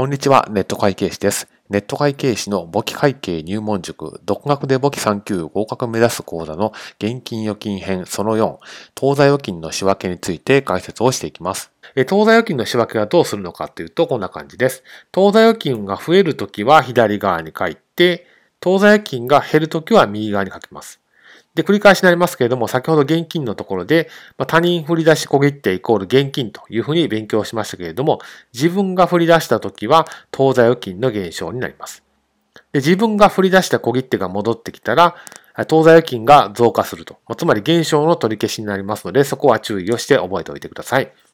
こんにちは、ネット会計士です。ネット会計士の簿記会計入門塾、独学で簿記3級合格目指す講座の現金預金編その4、当座預金の仕分けについて解説をしていきます。当座預金の仕分けはどうするのかというと、こんな感じです。当座預金が増えるときは左側に書いて、当座預金が減るときは右側に書きます。で、繰り返しになりますけれども、先ほど現金のところで、まあ、他人振り出し小切手イコール現金というふうに勉強しましたけれども、自分が振り出した時は、当座預金の減少になります。で、自分が振り出した小切手が戻ってきたら、当座預金が増加すると。まあつまり減少の取り消しになりますので、そこは注意をして覚えておいてください。